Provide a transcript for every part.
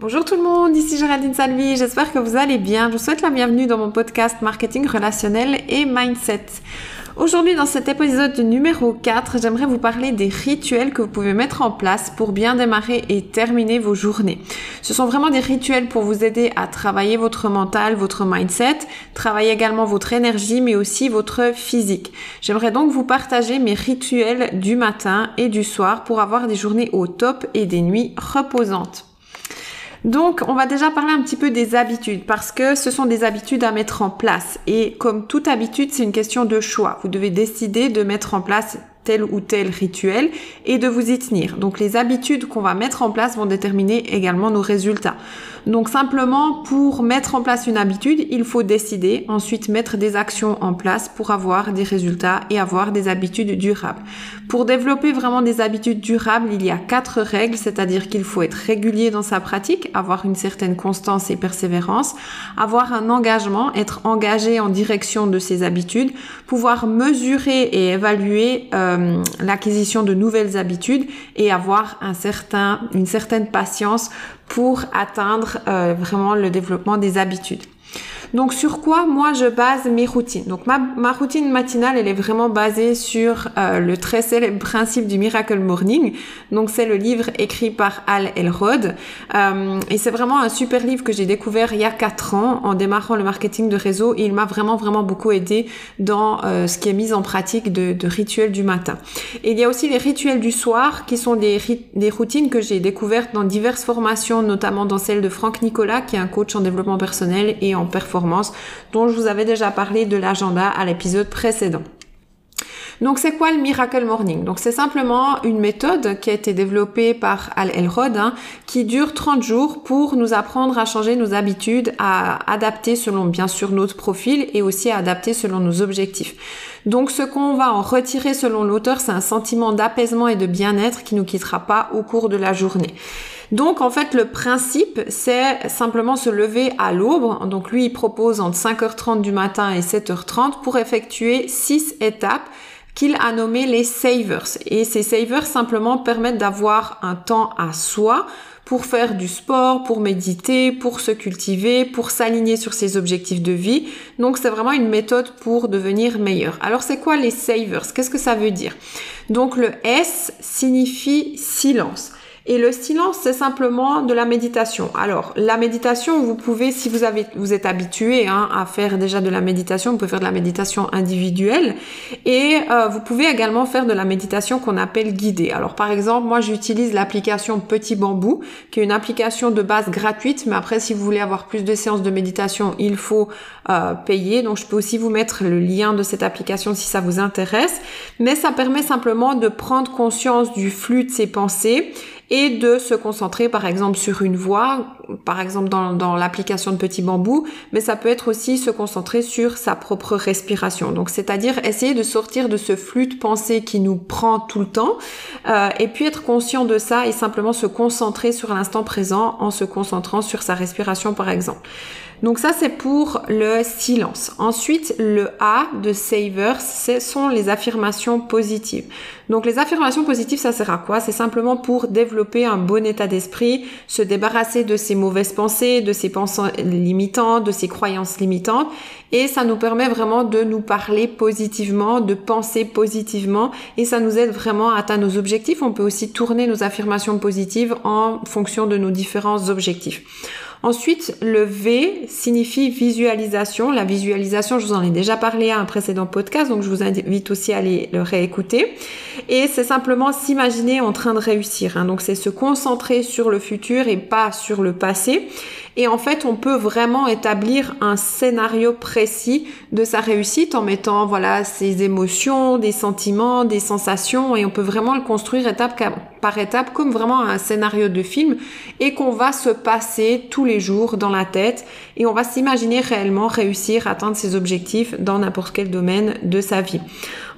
Bonjour tout le monde, ici Géraldine Salvi, j'espère que vous allez bien. Je vous souhaite la bienvenue dans mon podcast Marketing relationnel et Mindset. Aujourd'hui, dans cet épisode numéro 4, j'aimerais vous parler des rituels que vous pouvez mettre en place pour bien démarrer et terminer vos journées. Ce sont vraiment des rituels pour vous aider à travailler votre mental, votre mindset, travailler également votre énergie, mais aussi votre physique. J'aimerais donc vous partager mes rituels du matin et du soir pour avoir des journées au top et des nuits reposantes. Donc, on va déjà parler un petit peu des habitudes parce que ce sont des habitudes à mettre en place. Et comme toute habitude, c'est une question de choix. Vous devez décider de mettre en place tel ou tel rituel et de vous y tenir. Donc les habitudes qu'on va mettre en place vont déterminer également nos résultats. Donc simplement pour mettre en place une habitude, il faut décider, ensuite mettre des actions en place pour avoir des résultats et avoir des habitudes durables. Pour développer vraiment des habitudes durables, il y a quatre règles, c'est-à-dire qu'il faut être régulier dans sa pratique, avoir une certaine constance et persévérance, avoir un engagement, être engagé en direction de ses habitudes, pouvoir mesurer et évaluer euh, l'acquisition de nouvelles habitudes et avoir un certain, une certaine patience pour atteindre euh, vraiment le développement des habitudes. Donc sur quoi moi je base mes routines? Donc ma, routine matinale elle est vraiment basée sur euh, le très célèbre principe du Miracle Morning. Donc c'est le livre écrit par Al Elrod euh, et c'est vraiment un super livre que j'ai découvert il y a 4 ans en démarrant le marketing de réseau et il m'a vraiment vraiment beaucoup aidé dans euh, ce qui est mis en pratique de, de, rituels du matin. Et il y a aussi les rituels du soir qui sont des, des routines que j'ai découvertes dans diverses formations, notamment dans celle de Franck Nicolas qui est un coach en développement personnel et en performance dont je vous avais déjà parlé de l'agenda à l'épisode précédent. Donc c'est quoi le Miracle Morning? Donc c'est simplement une méthode qui a été développée par Al Elrod hein, qui dure 30 jours pour nous apprendre à changer nos habitudes, à adapter selon bien sûr notre profil et aussi à adapter selon nos objectifs. Donc ce qu'on va en retirer selon l'auteur, c'est un sentiment d'apaisement et de bien-être qui nous quittera pas au cours de la journée. Donc en fait le principe c'est simplement se lever à l'aube. Donc lui il propose entre 5h30 du matin et 7h30 pour effectuer 6 étapes qu'il a nommées les savers. Et ces savers simplement permettent d'avoir un temps à soi pour faire du sport, pour méditer, pour se cultiver, pour s'aligner sur ses objectifs de vie. Donc c'est vraiment une méthode pour devenir meilleur. Alors c'est quoi les savers? Qu'est-ce que ça veut dire? Donc le S signifie silence. Et le silence, c'est simplement de la méditation. Alors, la méditation, vous pouvez, si vous avez, vous êtes habitué hein, à faire déjà de la méditation, vous pouvez faire de la méditation individuelle et euh, vous pouvez également faire de la méditation qu'on appelle guidée. Alors, par exemple, moi, j'utilise l'application Petit Bambou, qui est une application de base gratuite, mais après, si vous voulez avoir plus de séances de méditation, il faut euh, payer. Donc, je peux aussi vous mettre le lien de cette application si ça vous intéresse. Mais ça permet simplement de prendre conscience du flux de ses pensées et de se concentrer par exemple sur une voix, par exemple dans, dans l'application de Petit Bambou, mais ça peut être aussi se concentrer sur sa propre respiration. Donc c'est-à-dire essayer de sortir de ce flux de pensée qui nous prend tout le temps euh, et puis être conscient de ça et simplement se concentrer sur l'instant présent en se concentrant sur sa respiration par exemple. Donc ça c'est pour le silence. Ensuite le A de Savers, ce sont les affirmations positives. Donc les affirmations positives ça sert à quoi? C'est simplement pour développer un bon état d'esprit, se débarrasser de ses mauvaises pensées, de ses pensées limitantes, de ses croyances limitantes et ça nous permet vraiment de nous parler positivement, de penser positivement et ça nous aide vraiment à atteindre nos objectifs. On peut aussi tourner nos affirmations positives en fonction de nos différents objectifs. Ensuite, le V signifie visualisation. La visualisation, je vous en ai déjà parlé à un précédent podcast, donc je vous invite aussi à aller le réécouter. Et c'est simplement s'imaginer en train de réussir. Hein. Donc c'est se concentrer sur le futur et pas sur le passé. Et en fait, on peut vraiment établir un scénario précis de sa réussite en mettant voilà ses émotions, des sentiments, des sensations, et on peut vraiment le construire étape par étape comme vraiment un scénario de film et qu'on va se passer tous les jours dans la tête et on va s'imaginer réellement réussir à atteindre ses objectifs dans n'importe quel domaine de sa vie.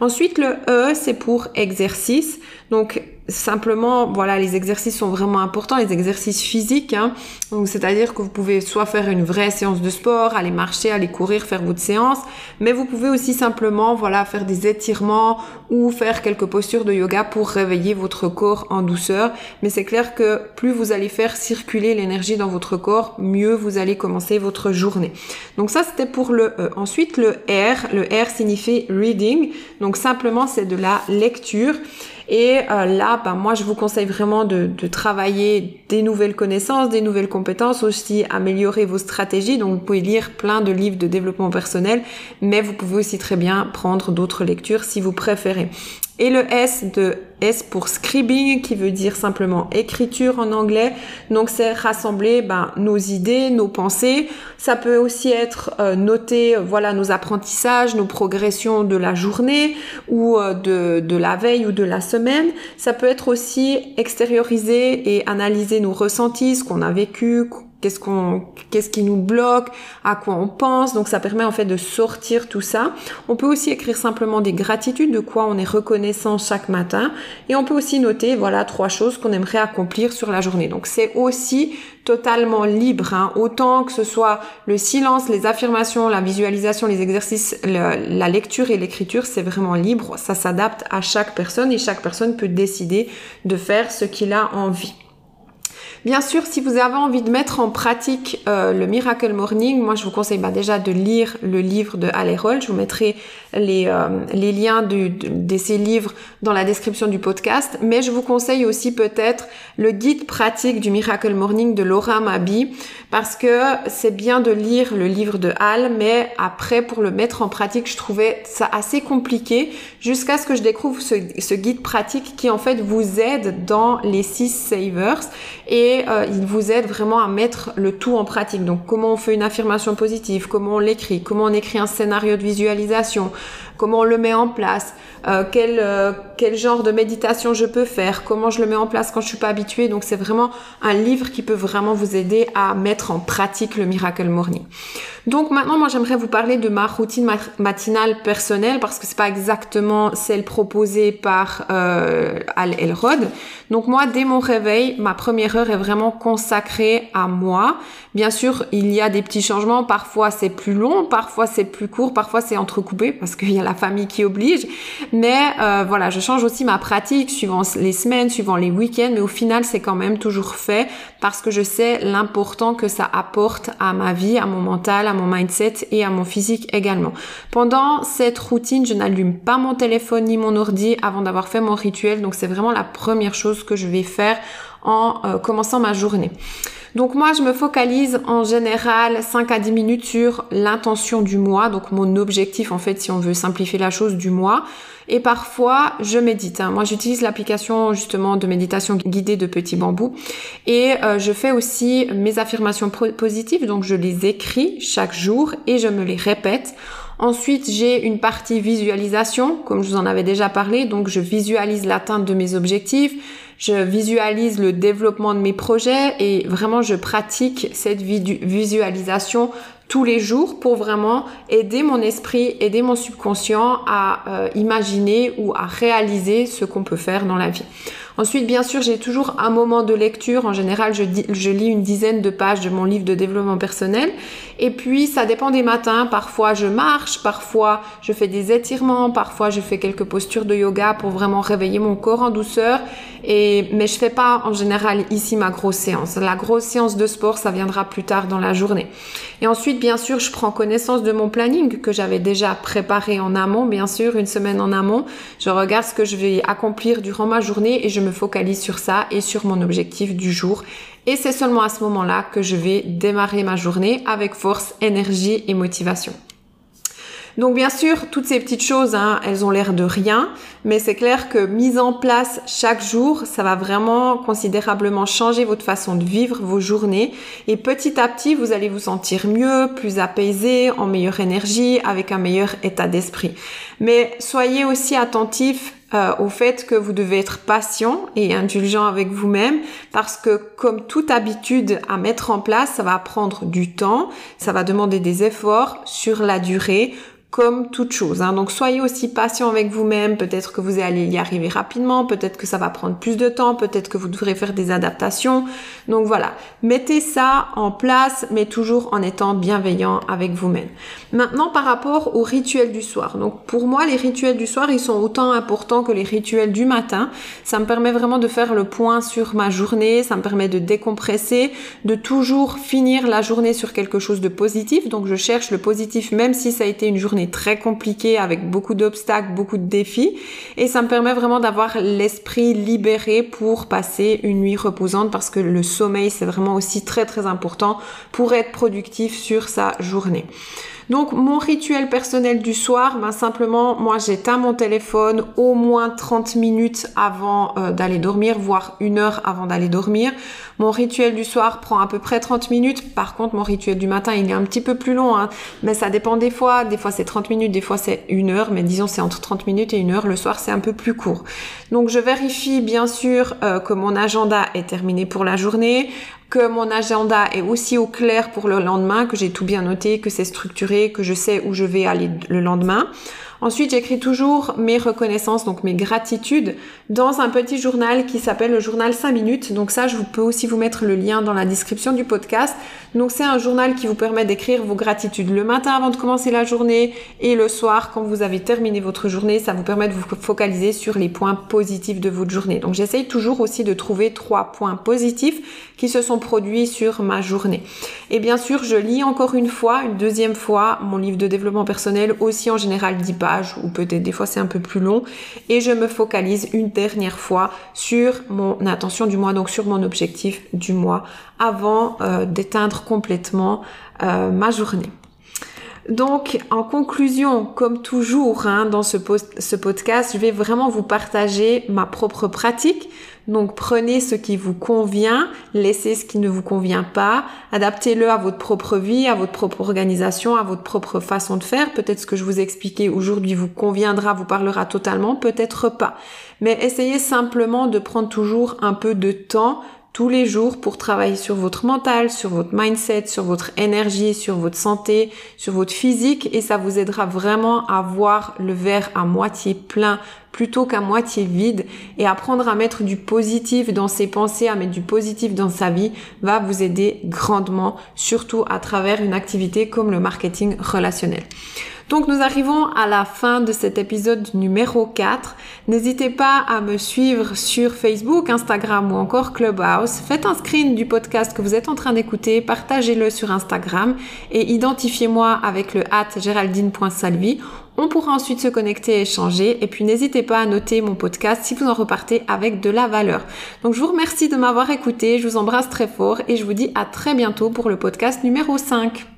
Ensuite, le E, c'est pour exercice. Donc, simplement, voilà, les exercices sont vraiment importants, les exercices physiques. Hein. Donc, c'est-à-dire que vous pouvez soit faire une vraie séance de sport, aller marcher, aller courir, faire votre séance, mais vous pouvez aussi simplement, voilà, faire des étirements ou faire quelques postures de yoga pour réveiller votre corps en douceur. Mais c'est clair que plus vous allez faire circuler l'énergie dans votre corps, mieux vous allez commencer votre journée. Donc ça, c'était pour le E. Ensuite, le R. Le R signifie reading. Donc simplement, c'est de la lecture. Et euh, là, ben, moi, je vous conseille vraiment de, de, travailler des nouvelles connaissances, des nouvelles compétences, aussi améliorer vos stratégies. Donc, vous pouvez lire plein de livres de développement personnel, mais vous pouvez aussi très bien prendre d'autres lectures si vous préférez. Et le S de S pour scribing, qui veut dire simplement écriture en anglais. Donc c'est rassembler ben, nos idées, nos pensées. Ça peut aussi être euh, noter voilà nos apprentissages, nos progressions de la journée ou euh, de, de la veille ou de la semaine. Ça peut être aussi extérioriser et analyser nos ressentis, ce qu'on a vécu, qu'est-ce qu'on qu'est-ce qui nous bloque, à quoi on pense. Donc ça permet en fait de sortir tout ça. On peut aussi écrire simplement des gratitudes de quoi on est reconnaissant chaque matin et on peut aussi noter voilà trois choses qu'on aimerait accomplir sur la journée. Donc c'est aussi totalement libre hein. autant que ce soit le silence, les affirmations, la visualisation, les exercices, la lecture et l'écriture, c'est vraiment libre, ça s'adapte à chaque personne et chaque personne peut décider de faire ce qu'il a envie. Bien sûr, si vous avez envie de mettre en pratique euh, le Miracle Morning, moi je vous conseille bah, déjà de lire le livre de Roll. Je vous mettrai les, euh, liens de, ces livres dans la description du podcast. Mais je vous conseille aussi peut-être le guide pratique du Miracle Morning de Laura Mabi parce que c'est bien de lire le livre de Al, mais après pour le mettre en pratique, je trouvais ça assez compliqué jusqu'à ce que je découvre ce guide pratique qui en fait vous aide dans les six savers et euh, il vous aide vraiment à mettre le tout en pratique. Donc comment on fait une affirmation positive, comment on l'écrit, comment on écrit un scénario de visualisation, comment on le met en place, euh, quel, euh, quel genre de méditation je peux faire, comment je le mets en place quand je suis pas habituée. Donc c'est vraiment un livre qui peut vraiment vous aider à mettre en pratique le Miracle Morning. Donc maintenant, moi j'aimerais vous parler de ma routine matinale personnelle parce que c'est pas exactement celle proposée par euh, Al Elrod. Donc moi, dès mon réveil, ma première heure est vraiment consacrée à moi. Bien sûr, il y a des petits changements. Parfois c'est plus long, parfois c'est plus court, parfois c'est entrecoupé parce qu'il y a la famille qui oblige. Mais euh, voilà, je change aussi ma pratique suivant les semaines, suivant les week-ends. Mais au final, c'est quand même toujours fait parce que je sais l'important que ça apporte à ma vie, à mon mental, à mon mindset et à mon physique également. Pendant cette routine, je n'allume pas mon téléphone ni mon ordi avant d'avoir fait mon rituel. Donc c'est vraiment la première chose que je vais faire en euh, commençant ma journée. Donc moi, je me focalise en général 5 à 10 minutes sur l'intention du mois, donc mon objectif en fait, si on veut simplifier la chose du mois. Et parfois, je médite. Hein. Moi, j'utilise l'application justement de méditation guidée de Petit Bambou. Et euh, je fais aussi mes affirmations positives, donc je les écris chaque jour et je me les répète. Ensuite, j'ai une partie visualisation, comme je vous en avais déjà parlé, donc je visualise l'atteinte de mes objectifs je visualise le développement de mes projets et vraiment je pratique cette visualisation tous les jours pour vraiment aider mon esprit, aider mon subconscient à euh, imaginer ou à réaliser ce qu'on peut faire dans la vie. Ensuite, bien sûr, j'ai toujours un moment de lecture. En général, je, lis une dizaine de pages de mon livre de développement personnel. Et puis, ça dépend des matins. Parfois, je marche, parfois, je fais des étirements, parfois, je fais quelques postures de yoga pour vraiment réveiller mon corps en douceur. Et, mais je fais pas en général ici ma grosse séance. La grosse séance de sport, ça viendra plus tard dans la journée. Et ensuite, bien sûr, je prends connaissance de mon planning que j'avais déjà préparé en amont, bien sûr, une semaine en amont. Je regarde ce que je vais accomplir durant ma journée et je me focalise sur ça et sur mon objectif du jour. Et c'est seulement à ce moment-là que je vais démarrer ma journée avec force, énergie et motivation. Donc bien sûr, toutes ces petites choses, hein, elles ont l'air de rien, mais c'est clair que mise en place chaque jour, ça va vraiment considérablement changer votre façon de vivre vos journées. Et petit à petit, vous allez vous sentir mieux, plus apaisé, en meilleure énergie, avec un meilleur état d'esprit. Mais soyez aussi attentifs euh, au fait que vous devez être patient et indulgent avec vous-même parce que comme toute habitude à mettre en place, ça va prendre du temps, ça va demander des efforts sur la durée comme toute chose. Hein. Donc soyez aussi patient avec vous-même. Peut-être que vous allez y arriver rapidement, peut-être que ça va prendre plus de temps, peut-être que vous devrez faire des adaptations. Donc voilà, mettez ça en place, mais toujours en étant bienveillant avec vous-même. Maintenant, par rapport aux rituels du soir. Donc pour moi, les rituels du soir, ils sont autant importants que les rituels du matin. Ça me permet vraiment de faire le point sur ma journée, ça me permet de décompresser, de toujours finir la journée sur quelque chose de positif. Donc je cherche le positif, même si ça a été une journée très compliqué avec beaucoup d'obstacles, beaucoup de défis. Et ça me permet vraiment d'avoir l'esprit libéré pour passer une nuit reposante parce que le sommeil, c'est vraiment aussi très très important pour être productif sur sa journée. Donc mon rituel personnel du soir, ben simplement moi j'éteins mon téléphone au moins 30 minutes avant euh, d'aller dormir, voire une heure avant d'aller dormir. Mon rituel du soir prend à peu près 30 minutes. Par contre mon rituel du matin il est un petit peu plus long, hein. mais ça dépend des fois. Des fois c'est 30 minutes, des fois c'est une heure, mais disons c'est entre 30 minutes et une heure. Le soir c'est un peu plus court. Donc je vérifie bien sûr euh, que mon agenda est terminé pour la journée que mon agenda est aussi au clair pour le lendemain, que j'ai tout bien noté, que c'est structuré, que je sais où je vais aller le lendemain. Ensuite, j'écris toujours mes reconnaissances, donc mes gratitudes, dans un petit journal qui s'appelle le journal 5 minutes. Donc ça, je vous peux aussi vous mettre le lien dans la description du podcast. Donc c'est un journal qui vous permet d'écrire vos gratitudes le matin avant de commencer la journée et le soir quand vous avez terminé votre journée. Ça vous permet de vous focaliser sur les points positifs de votre journée. Donc j'essaye toujours aussi de trouver trois points positifs qui se sont produits sur ma journée. Et bien sûr, je lis encore une fois, une deuxième fois, mon livre de développement personnel, aussi en général 10 pages, ou peut-être des fois c'est un peu plus long, et je me focalise une dernière fois sur mon attention du mois, donc sur mon objectif du mois, avant euh, d'éteindre complètement euh, ma journée. Donc, en conclusion, comme toujours hein, dans ce, ce, podcast, je vais vraiment vous partager ma propre pratique. Donc, prenez ce qui vous convient, laissez ce qui ne vous convient pas, adaptez-le à votre propre vie, à votre propre organisation, à votre propre façon de faire. Peut-être ce que je vous ai expliqué aujourd'hui vous conviendra, vous parlera totalement, peut-être pas. Mais essayez simplement de prendre toujours un peu de temps tous les jours pour travailler sur votre mental, sur votre mindset, sur votre énergie, sur votre santé, sur votre physique et ça vous aidera vraiment à voir le verre à moitié plein plutôt qu'à moitié vide et apprendre à mettre du positif dans ses pensées, à mettre du positif dans sa vie va vous aider grandement, surtout à travers une activité comme le marketing relationnel. Donc nous arrivons à la fin de cet épisode numéro 4. N'hésitez pas à me suivre sur Facebook, Instagram ou encore Clubhouse. Faites un screen du podcast que vous êtes en train d'écouter, partagez-le sur Instagram et identifiez-moi avec le at géraldine.salvi. On pourra ensuite se connecter et échanger. Et puis n'hésitez pas à noter mon podcast si vous en repartez avec de la valeur. Donc je vous remercie de m'avoir écouté, je vous embrasse très fort et je vous dis à très bientôt pour le podcast numéro 5.